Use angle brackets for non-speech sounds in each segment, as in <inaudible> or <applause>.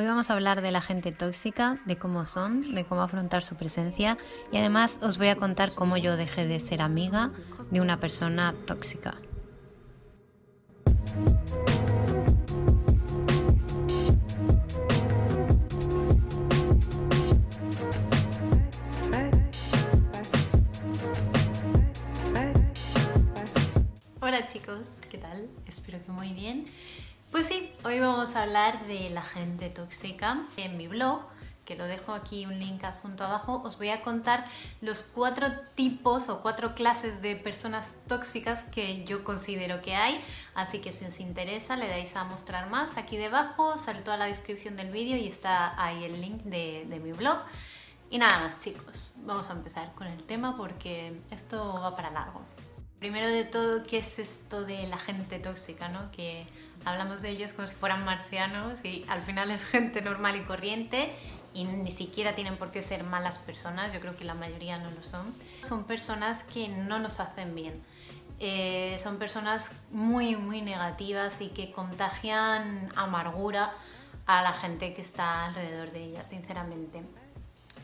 Hoy vamos a hablar de la gente tóxica, de cómo son, de cómo afrontar su presencia y además os voy a contar cómo yo dejé de ser amiga de una persona tóxica. Hola chicos, ¿qué tal? Espero que muy bien. Pues sí, hoy vamos a hablar de la gente tóxica. En mi blog, que lo dejo aquí un link adjunto abajo, os voy a contar los cuatro tipos o cuatro clases de personas tóxicas que yo considero que hay. Así que si os interesa, le dais a mostrar más aquí debajo, sale toda la descripción del vídeo y está ahí el link de, de mi blog. Y nada más chicos, vamos a empezar con el tema porque esto va para largo. Primero de todo, ¿qué es esto de la gente tóxica? ¿no? Que hablamos de ellos como si fueran marcianos y al final es gente normal y corriente y ni siquiera tienen por qué ser malas personas, yo creo que la mayoría no lo son. Son personas que no nos hacen bien. Eh, son personas muy, muy negativas y que contagian amargura a la gente que está alrededor de ellas, sinceramente.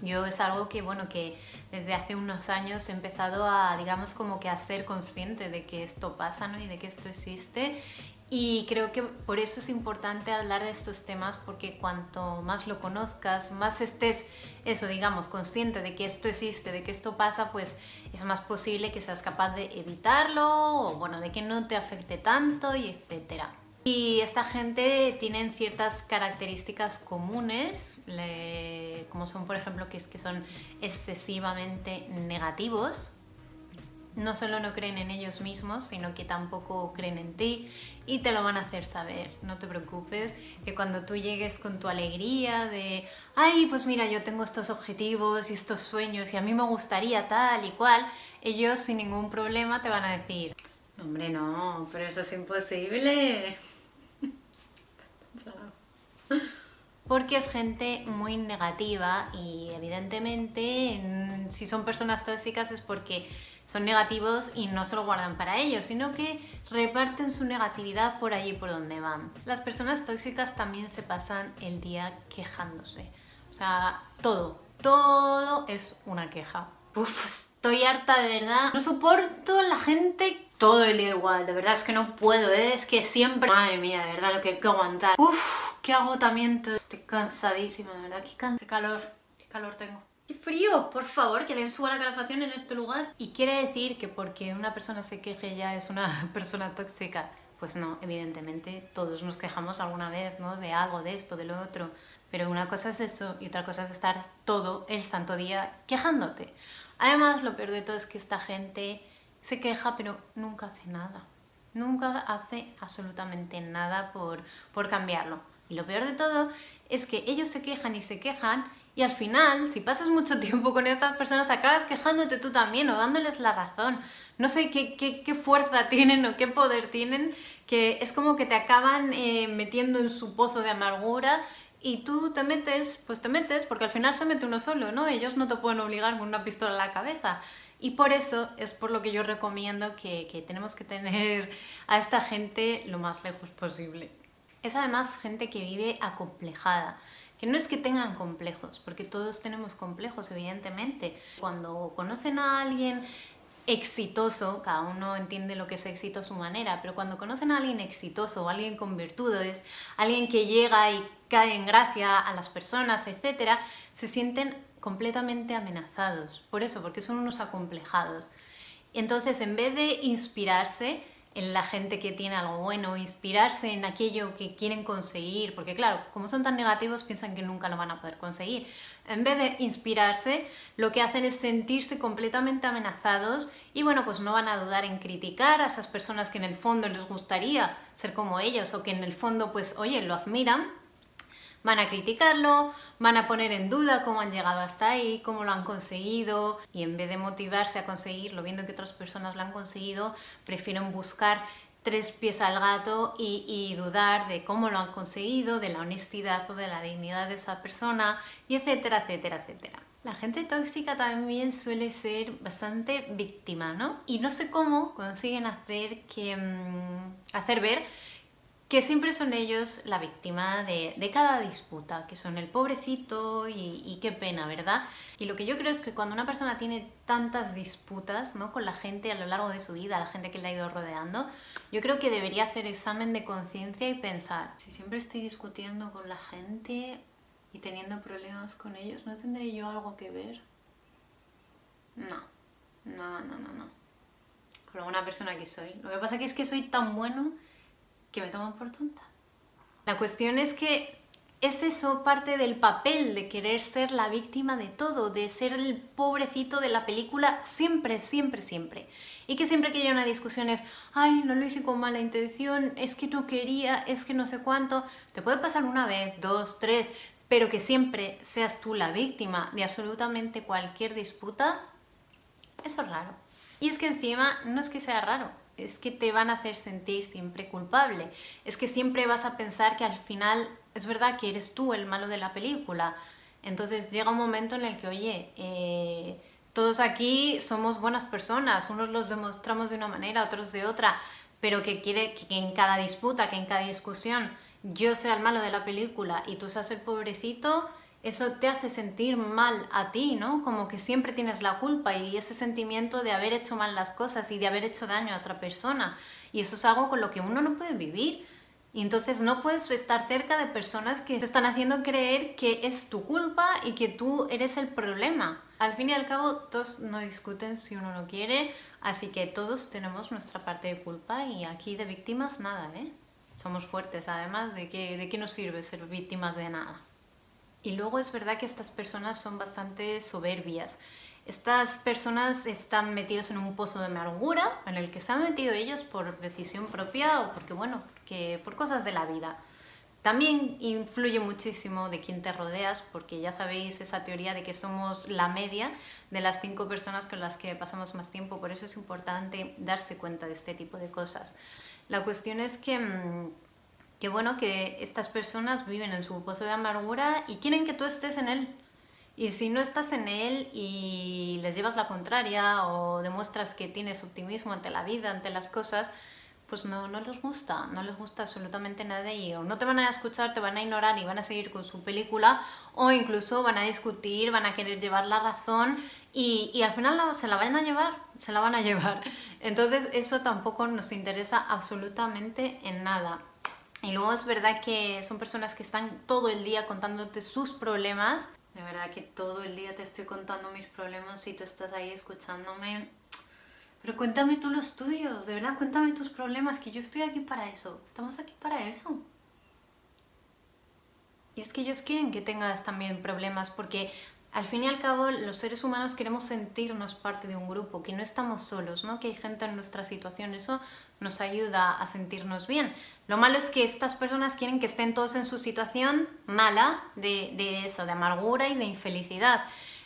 Yo es algo que, bueno, que desde hace unos años he empezado a, digamos, como que a ser consciente de que esto pasa, ¿no? Y de que esto existe. Y creo que por eso es importante hablar de estos temas, porque cuanto más lo conozcas, más estés, eso, digamos, consciente de que esto existe, de que esto pasa, pues es más posible que seas capaz de evitarlo, o bueno, de que no te afecte tanto, y etcétera. Y esta gente tiene ciertas características comunes, como son, por ejemplo, que, es que son excesivamente negativos. No solo no creen en ellos mismos, sino que tampoco creen en ti y te lo van a hacer saber. No te preocupes, que cuando tú llegues con tu alegría de, ay, pues mira, yo tengo estos objetivos y estos sueños y a mí me gustaría tal y cual, ellos sin ningún problema te van a decir, hombre, no, pero eso es imposible. Porque es gente muy negativa y evidentemente si son personas tóxicas es porque son negativos y no se lo guardan para ellos, sino que reparten su negatividad por allí por donde van. Las personas tóxicas también se pasan el día quejándose. O sea, todo, todo es una queja. Uf, estoy harta de verdad. No soporto la gente todo el día igual, de verdad es que no puedo, ¿eh? es que siempre... Madre mía, de verdad, lo que hay que aguantar. Uf, qué agotamiento, estoy cansadísima, de verdad, qué, qué calor, qué calor tengo. ¡Qué frío! Por favor, que le suba la calefacción en este lugar. Y quiere decir que porque una persona se queje ya es una <laughs> persona tóxica. Pues no, evidentemente todos nos quejamos alguna vez, ¿no? De algo, de esto, de lo otro. Pero una cosa es eso y otra cosa es estar todo el santo día quejándote. Además, lo peor de todo es que esta gente se queja pero nunca hace nada. Nunca hace absolutamente nada por, por cambiarlo. Y lo peor de todo es que ellos se quejan y se quejan y al final, si pasas mucho <laughs> tiempo con estas personas, acabas quejándote tú también o dándoles la razón. No sé qué, fuerza <laughs> tienen o qué poder tienen, que es como que te acaban eh, metiendo en su pozo de amargura y tú te metes, pues te metes, porque al final se mete uno solo, ¿no? Ellos no te pueden obligar con una pistola en la cabeza. Y por eso es por lo que yo recomiendo que, que tenemos que tener a esta gente lo más lejos posible. Es además gente que vive acomplejada que no es que tengan complejos, porque todos tenemos complejos, evidentemente. Cuando conocen a alguien exitoso, cada uno entiende lo que es éxito a su manera, pero cuando conocen a alguien exitoso o alguien con virtudes, alguien que llega y cae en gracia a las personas, etc., se sienten completamente amenazados. Por eso, porque son unos acomplejados. Entonces, en vez de inspirarse, en la gente que tiene algo bueno, inspirarse en aquello que quieren conseguir, porque claro, como son tan negativos piensan que nunca lo van a poder conseguir. En vez de inspirarse, lo que hacen es sentirse completamente amenazados y bueno, pues no van a dudar en criticar a esas personas que en el fondo les gustaría ser como ellos o que en el fondo pues oye, lo admiran van a criticarlo, van a poner en duda cómo han llegado hasta ahí, cómo lo han conseguido y en vez de motivarse a conseguirlo viendo que otras personas lo han conseguido, prefieren buscar tres pies al gato y, dudar de cómo lo han conseguido, de la honestidad o de la dignidad de esa persona, y etcétera, etcétera, etcétera. La gente tóxica también suele ser bastante víctima, ¿no? Y no sé cómo consiguen hacer, que, mm, hacer ver que siempre son ellos la víctima de, de cada disputa, que son el pobrecito y, y, qué pena, ¿verdad? Y lo que yo creo es que cuando una persona tiene tantas disputas ¿no? con la gente a lo largo de su vida, la gente que le ha ido rodeando, yo creo que debería hacer examen de conciencia y pensar, si siempre estoy discutiendo con la gente y teniendo problemas con ellos, ¿no tendré yo algo que ver? No, no, no, no, no. Con alguna persona que soy. Lo que pasa es que soy tan bueno que me toman por tonta. La cuestión es que es eso parte del papel de querer ser la víctima de todo, de ser el pobrecito de la película siempre, siempre, siempre. Y que siempre que haya una discusión es, ay, no lo hice con mala intención, es que no quería, es que no sé cuánto. Te puede pasar una vez, dos, tres, pero que siempre seas tú la víctima de absolutamente cualquier disputa, eso es raro. Y es que encima no es que sea raro, es que te van a hacer sentir siempre culpable. Es que siempre vas a pensar que al final es verdad que eres tú el malo de la película. Entonces llega un momento en el que, oye, eh, todos aquí somos buenas personas, unos los demostramos de una manera, otros de otra, pero que quiere que en cada disputa, que en cada discusión yo sea el malo de la película y tú seas el pobrecito, eso te hace sentir mal a ti, ¿no? Como que siempre tienes la culpa y ese sentimiento de haber hecho mal las cosas y de haber hecho daño a otra persona. Y eso es algo con lo que uno no puede vivir. Y entonces no puedes estar cerca de personas que te están haciendo creer que es tu culpa y que tú eres el problema. Al fin y al cabo, todos no discuten si uno no quiere, así que todos tenemos nuestra parte de culpa y aquí de víctimas nada, ¿eh? Somos fuertes, además, ¿de qué, de qué nos sirve ser víctimas de nada? Y luego es verdad que estas personas son bastante soberbias. Estas personas están metidos en un pozo de amargura en el que se han metido ellos por decisión propia o porque, bueno, porque por cosas de la vida. También influye muchísimo de quién te rodeas, porque ya sabéis esa teoría de que somos la media de las cinco personas con las que pasamos más tiempo, por eso es importante darse cuenta de este tipo de cosas. La cuestión es que mm, Qué bueno que estas personas viven en su pozo de amargura y quieren que tú estés en él. Y si no estás en él y les llevas la contraria o demuestras que tienes optimismo ante la vida, ante las cosas, pues no, no les gusta, no les gusta absolutamente nada de ello. No te van a escuchar, te van a ignorar y van a seguir con su película o incluso van a discutir, van a querer llevar la razón y, y al final se la van a llevar, se la van a <laughs> llevar. Entonces eso tampoco nos interesa absolutamente en nada. Y luego es verdad que son personas que están todo el día contándote sus problemas. De verdad que todo el día te estoy contando mis problemas y tú estás ahí escuchándome. Pero cuéntame tú los tuyos, de verdad, cuéntame tus problemas, que yo estoy aquí para eso. Estamos aquí para eso. Y es que ellos quieren que tengas también problemas porque al fin y al cabo los seres humanos queremos sentirnos parte de un grupo, que no estamos solos, ¿no? que hay gente en nuestra situación, eso nos ayuda a sentirnos bien. Lo malo es que estas personas quieren que estén todos en su situación mala de, de eso, de amargura y de infelicidad.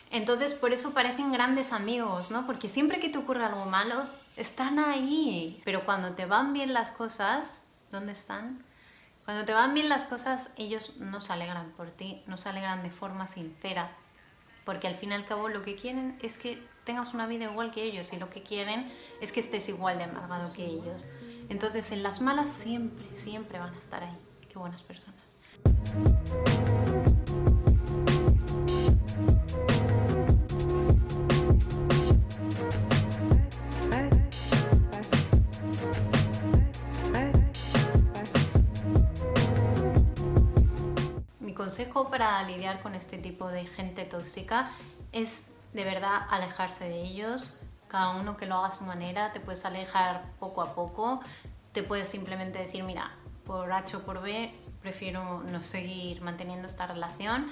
Entonces por eso parecen grandes amigos, ¿no? porque siempre que te ocurre algo malo, están ahí, pero cuando te van bien las cosas, ¿dónde están? Cuando te van bien las cosas, ellos no se alegran por ti, no se alegran de forma sincera, porque al fin y al cabo lo que quieren es que tengas una vida igual que ellos y lo que quieren es que estés igual de amargado que ellos. Entonces en las malas siempre, siempre van a estar ahí. Qué buenas personas. Consejo para lidiar con este tipo de gente tóxica es de verdad alejarse de ellos, cada uno que lo haga a su manera, te puedes alejar poco a poco, te puedes simplemente decir, mira, por H o por B prefiero no seguir manteniendo esta relación.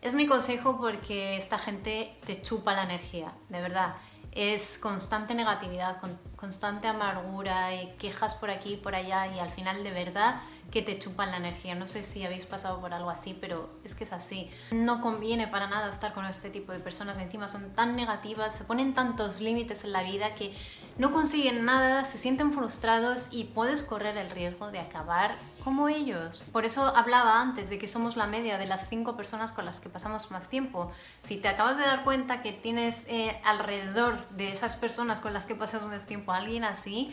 Es mi consejo porque esta gente te chupa la energía, de verdad. Es constante negatividad, constante amargura, y quejas por aquí y por allá y al final de verdad que te chupan la energía. No sé si habéis pasado por algo así, pero es que es así. No conviene para nada estar con este tipo de personas. Encima son tan negativas, se ponen tantos límites en la vida que no consiguen nada, se sienten frustrados y puedes correr el riesgo de acabar como ellos. Por eso hablaba antes de que somos la media de las cinco personas con las que pasamos más tiempo. Si te acabas de dar cuenta que tienes eh, alrededor de esas personas con las que pasas más tiempo alguien así,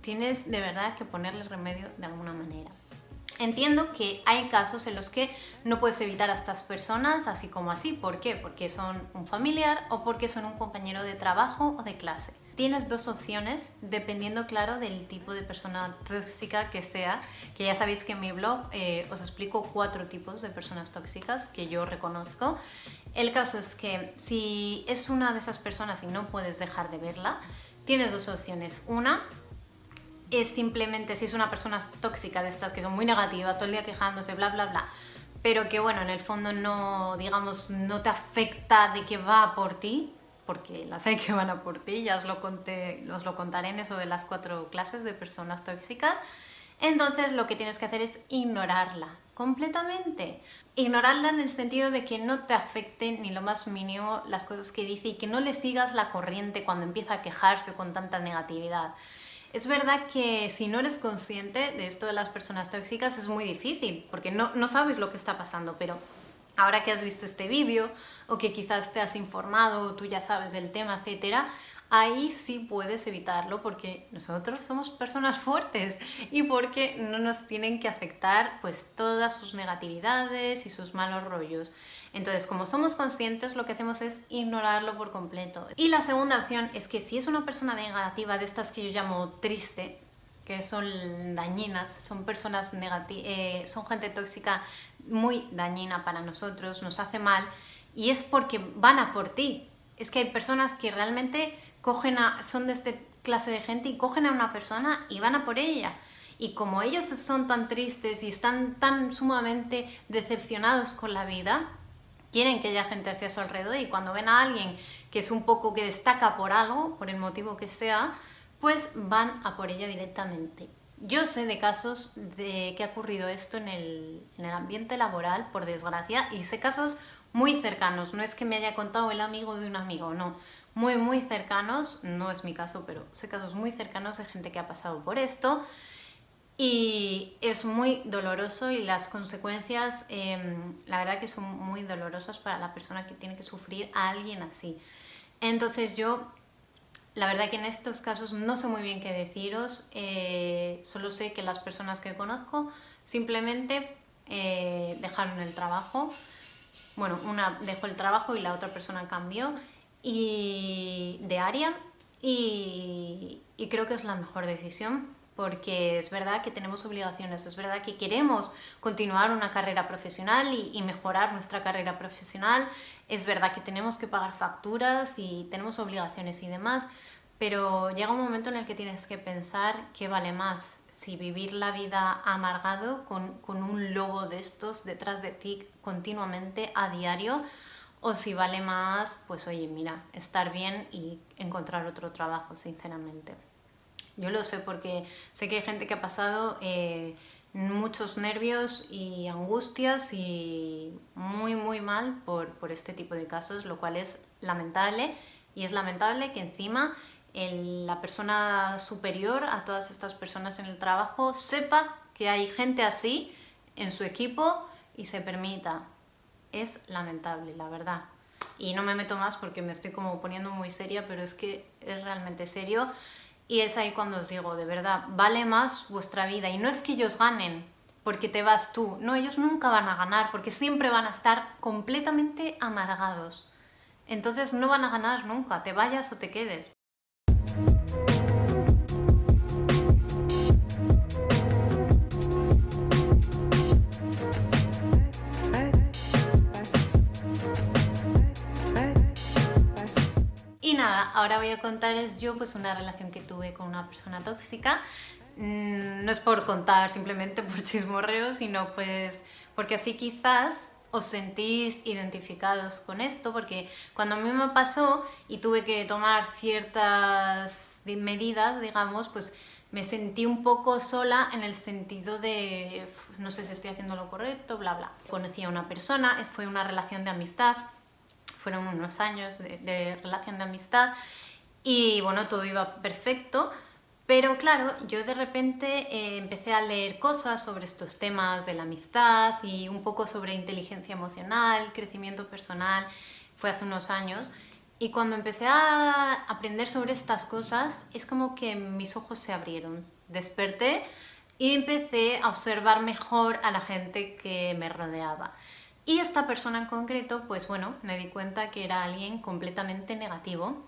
tienes de verdad que ponerle remedio de alguna manera. Entiendo que hay casos en los que no puedes evitar a estas personas así como así. ¿Por qué? Porque son un familiar o porque son un compañero de trabajo o de clase. Tienes dos opciones dependiendo, claro, del tipo de persona tóxica que sea. Que ya sabéis que en mi blog eh, os explico cuatro tipos de personas tóxicas que yo reconozco. El caso es que si es una de esas personas y no puedes dejar de verla, tienes dos opciones. Una, es simplemente si es una persona tóxica de estas que son muy negativas, todo el día quejándose, bla, bla, bla, pero que bueno, en el fondo no, digamos, no te afecta de que va por ti, porque las hay que van a por ti, ya os lo, conté, os lo contaré en eso de las cuatro clases de personas tóxicas. Entonces lo que tienes que hacer es ignorarla completamente. Ignorarla en el sentido de que no te afecte ni lo más mínimo las cosas que dice y que no le sigas la corriente cuando empieza a quejarse con tanta negatividad. Es verdad que si no eres consciente de esto de las personas tóxicas es muy difícil, porque no, no sabes lo que está pasando, pero ahora que has visto este vídeo o que quizás te has informado o tú ya sabes del tema, etcétera, ahí sí puedes evitarlo porque nosotros somos personas fuertes y porque no nos tienen que afectar pues todas sus negatividades y sus malos rollos. Entonces, como somos conscientes, lo que hacemos es ignorarlo por completo. Y la segunda opción es que si es una persona negativa de estas que yo llamo triste, que son dañinas, son personas negativas, eh, son gente tóxica muy dañina para nosotros, nos hace mal, y es porque van a por ti. Es que hay personas que realmente cogen a, son de esta clase de gente y cogen a una persona y van a por ella. Y como ellos son tan tristes y están tan sumamente decepcionados con la vida, quieren que haya gente así a su alrededor y cuando ven a alguien que es un poco que destaca por algo, por el motivo que sea, pues van a por ella directamente. Yo sé de casos de que ha ocurrido esto en el, en el ambiente laboral, por desgracia, y sé casos muy cercanos, no es que me haya contado el amigo de un amigo, no, muy, muy cercanos, no es mi caso, pero sé casos muy cercanos de gente que ha pasado por esto. Y es muy doloroso y las consecuencias, em, la verdad que son muy dolorosas para la persona que tiene que sufrir a alguien así. Entonces yo, la verdad que en estos casos no sé muy bien qué deciros, eh, solo sé que las personas que conozco simplemente eh, dejaron el trabajo, bueno, una dejó el trabajo y la otra persona cambió y de área y, creo que es la mejor decisión porque es verdad que tenemos obligaciones, es verdad que queremos continuar una carrera profesional y, y, mejorar nuestra carrera profesional, es verdad que tenemos que pagar facturas y tenemos obligaciones y demás, pero llega un momento en el que tienes que pensar qué vale más, si vivir la vida amargado con, con un lobo de estos detrás de ti continuamente a diario o si vale más, pues oye, mira, estar bien y encontrar otro trabajo, sinceramente. Yo lo sé porque sé que hay gente que ha pasado eh, muchos nervios y angustias y muy, muy mal por, por, este tipo de casos, lo cual es lamentable. Y es lamentable que encima la persona superior a todas estas personas en el trabajo sepa que hay gente así en su equipo y se permita es lamentable, la verdad. Y no me meto más porque me estoy como poniendo muy seria, pero es que es realmente serio. Y es ahí cuando os digo, de verdad, vale más vuestra vida. Y no es que ellos ganen porque te vas tú. No, ellos nunca van a ganar porque siempre van a estar completamente amargados. Entonces no van a ganar nunca, te vayas o te quedes. Ahora voy a contarles yo pues una relación que tuve con una persona tóxica. Mm, no es por contar simplemente <laughs> por chismorreo, sino pues porque así quizás os sentís identificados con esto, porque cuando a mí me pasó y tuve que tomar ciertas medidas, digamos, pues me sentí un poco sola en el sentido de no sé si estoy haciendo lo correcto, bla, bla. Conocí a una persona, fue una relación de amistad, fueron unos años de, relación de amistad y bueno, todo iba perfecto. Pero claro, yo de repente eh, empecé a leer cosas sobre estos temas de la amistad y un poco sobre inteligencia emocional, crecimiento personal, fue hace unos años. Y cuando empecé a aprender sobre estas cosas, es como que mis ojos se abrieron desperté y empecé a observar mejor a la gente que me rodeaba. Y esta persona en concreto, pues bueno, me di cuenta que era alguien completamente negativo.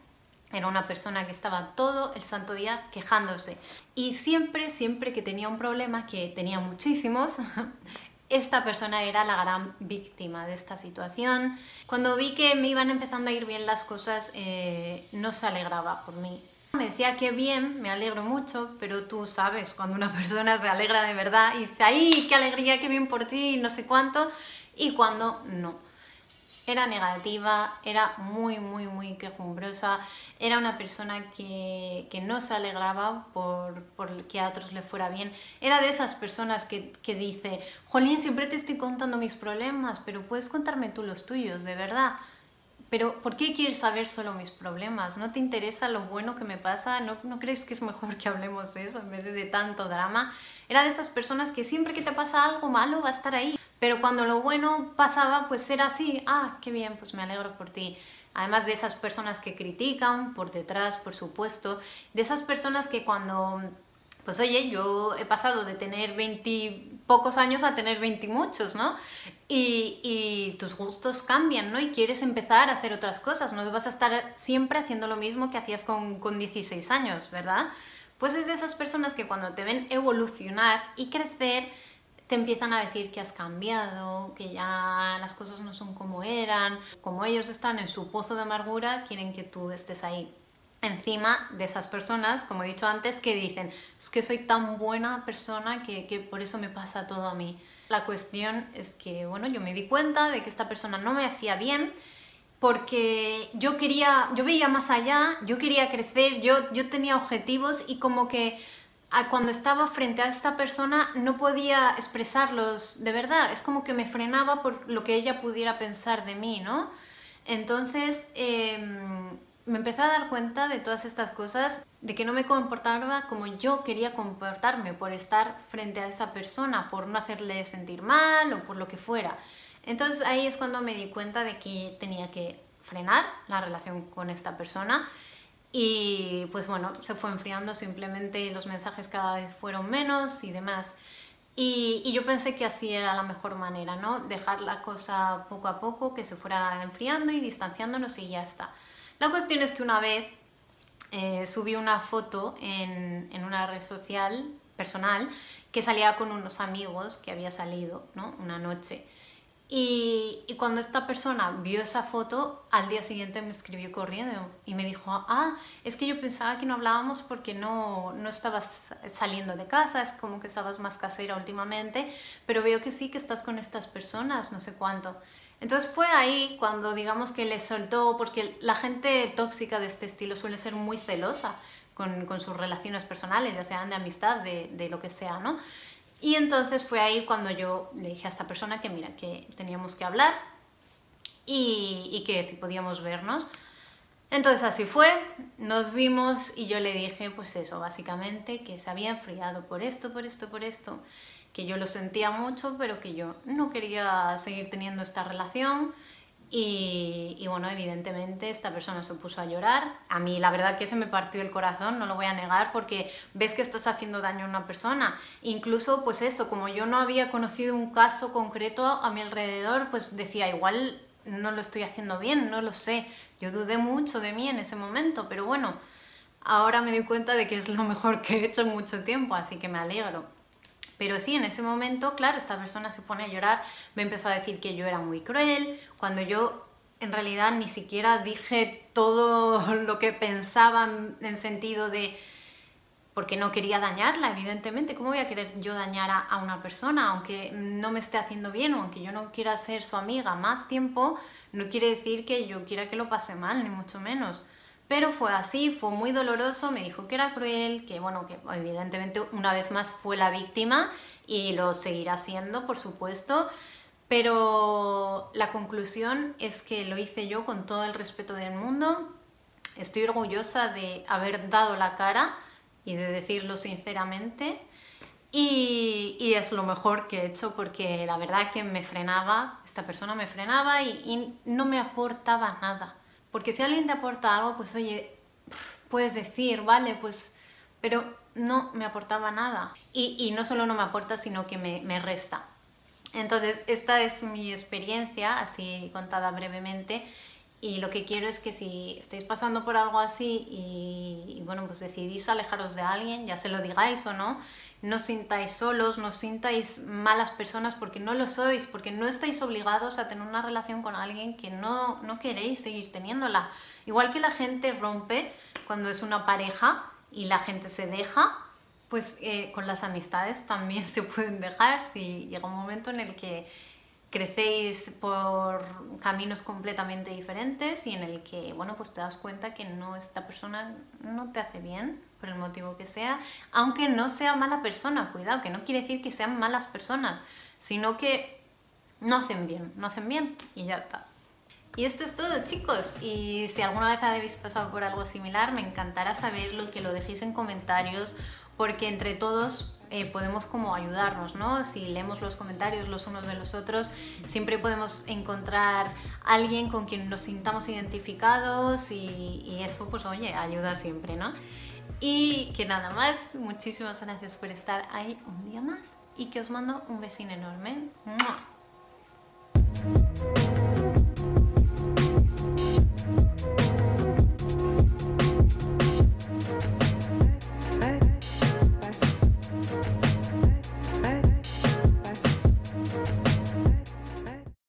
Era una persona que estaba todo el santo día quejándose. Y siempre, siempre que tenía un problema, que tenía muchísimos, <laughs> esta persona era la gran víctima de esta situación. Cuando vi que me iban empezando a ir bien las cosas, eh, no se alegraba por mí. Me decía que bien, me alegro mucho, pero tú sabes, cuando una <laughs> persona se alegra de verdad y dice, ¡ay, qué alegría, qué bien por ti! no sé cuánto, y cuando no. Era negativa, era muy, muy, muy quejumbrosa, era una persona que, no se alegraba por, que a otros le fuera bien. Era de esas personas que, que dice, Jolín, siempre te estoy contando mis problemas, pero puedes contarme tú los tuyos, de verdad. Pero ¿por qué quieres saber solo mis problemas? ¿No te interesa lo bueno que me pasa? ¿No, ¿No, crees que es mejor que hablemos de eso en vez de, de tanto drama? Era de esas personas que siempre que te pasa algo malo va a estar ahí. Pero cuando lo bueno pasaba, pues era así, ah, qué bien, pues me alegro por ti. Además de esas personas que critican por detrás, por supuesto, de esas personas que cuando, pues oye, yo he pasado de tener 20 pocos años a tener 20 muchos, ¿no? Y, y, tus gustos cambian, ¿no? Y quieres empezar a hacer otras cosas, no vas a estar siempre haciendo lo mismo que hacías con, con 16 años, ¿verdad? Pues es de esas personas que cuando te ven evolucionar y crecer, te empiezan a decir que has cambiado, que ya las cosas no son como eran. Como ellos están en su pozo de amargura, quieren que tú estés ahí. Encima de esas personas, como he dicho antes, que dicen, es que soy tan buena persona que, que por eso me pasa todo a mí. La cuestión es que, bueno, yo me di cuenta de que esta persona no me hacía bien porque yo quería, yo veía más allá, yo quería crecer, yo, yo tenía objetivos y como que cuando estaba frente a esta persona no podía expresarlos de verdad, es como que me frenaba por lo que ella pudiera pensar de mí, ¿no? Entonces em, me empecé a dar cuenta de todas estas cosas, de que no me comportaba como yo quería comportarme por estar frente a esa persona, por no hacerle sentir mal o por lo que fuera. Entonces ahí es cuando me di cuenta de que tenía que frenar la relación con esta persona y pues bueno, se fue enfriando simplemente los mensajes cada vez fueron menos y demás. Y, yo pensé que así era la mejor manera, ¿no? Dejar la cosa poco a poco, que se fuera enfriando y distanciándonos y ya está. La cuestión es que una vez eh, subí una foto en, en, una red social personal que salía con unos amigos que había salido, ¿no? Una noche. Y, cuando esta persona vio esa foto, al día siguiente me escribió corriendo y me dijo, ah, es que yo pensaba que no hablábamos porque no, no estabas saliendo de casa, es como que estabas más casera últimamente, pero veo que sí que estás con estas personas, no sé cuánto. Entonces fue ahí cuando digamos que le soltó, porque la gente tóxica de este estilo suele ser muy celosa con, sus relaciones personales, ya sean de amistad, de, de lo que sea, ¿no? Y entonces fue ahí cuando yo le dije a esta persona que mira, que teníamos que hablar y, y que si podíamos vernos. Entonces así fue, nos vimos y yo le dije pues eso, básicamente que se había enfriado por esto, por esto, por esto, que yo lo sentía mucho, pero que yo no quería seguir teniendo esta relación y, bueno, evidentemente esta persona se puso a llorar. A mí la verdad que se me partió el corazón, no lo voy a negar, porque ves que estás haciendo daño a una persona. Incluso, pues eso, como yo no había conocido un caso concreto a mi alrededor, pues decía, igual no lo estoy haciendo bien, no lo sé. Yo dudé mucho de mí en ese momento, pero bueno, ahora me doy cuenta de que es lo mejor que he hecho en mucho tiempo, así que me alegro. Pero sí, en ese momento, claro, esta persona se pone a llorar, me empezó a decir que yo era muy cruel, cuando yo en realidad ni siquiera dije todo <laughs> lo que pensaba en sentido de porque no quería dañarla, evidentemente. ¿Cómo voy a querer yo dañar a, una persona, aunque no me esté haciendo bien o aunque yo no quiera ser su amiga más tiempo? No quiere decir que yo quiera que lo pase mal, ni mucho menos. Pero fue así, fue muy doloroso, me dijo que era cruel, que bueno, que evidentemente una vez más fue la víctima y lo seguirá siendo, por supuesto. Pero la conclusión es que lo hice yo con todo el respeto del mundo. Estoy orgullosa de haber dado la cara y de decirlo sinceramente. Y, es lo mejor que he hecho porque la verdad que me frenaba, esta persona me frenaba y no me aportaba nada. Porque si alguien te aporta algo, pues oye, puedes decir, vale, pues, pero no me aportaba nada. Y, no solo no me aporta, sino que me, me resta. Entonces, esta es mi experiencia, así contada brevemente. Y lo que quiero es que si estáis pasando por algo así y, bueno, pues decidís alejaros de alguien, ya se lo digáis o no, no sintáis solos, no sintáis malas personas porque no lo sois, porque no estáis obligados a tener una relación con alguien que no, no queréis seguir teniéndola. Igual que la gente rompe cuando es una pareja y la gente se deja, pues eh, con las amistades también <laughs> se pueden dejar si llega un momento en el que crecéis por caminos completamente diferentes y en el que, bueno, pues te das cuenta que no, esta persona no te hace bien, por el motivo que sea, aunque no sea mala persona, cuidado, que no quiere decir que sean malas personas, sino que no hacen bien, no hacen bien y ya está. Y esto es todo chicos, y si alguna vez habéis pasado por algo similar, me encantará saberlo, que lo dejéis en comentarios, porque entre todos eh, podemos como ayudarnos, ¿no? Si leemos los comentarios los unos de los otros, siempre podemos encontrar alguien con quien nos sintamos identificados y, eso pues oye, ayuda siempre, ¿no? Y que nada más, muchísimas gracias por estar ahí un día más y que os mando un besín enorme.